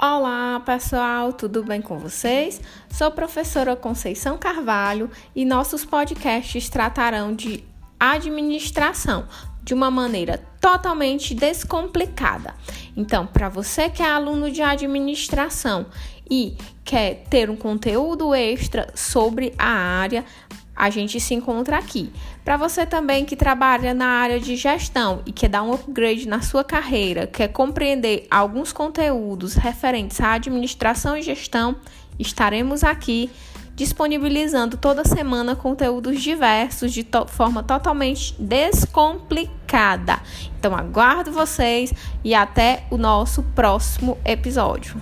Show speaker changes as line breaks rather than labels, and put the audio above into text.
Olá, pessoal, tudo bem com vocês? Sou professora Conceição Carvalho e nossos podcasts tratarão de administração de uma maneira totalmente descomplicada. Então, para você que é aluno de administração e quer ter um conteúdo extra sobre a área, a gente se encontra aqui. Para você também que trabalha na área de gestão e quer dar um upgrade na sua carreira, quer compreender alguns conteúdos referentes à administração e gestão, estaremos aqui disponibilizando toda semana conteúdos diversos de to forma totalmente descomplicada. Então aguardo vocês e até o nosso próximo episódio.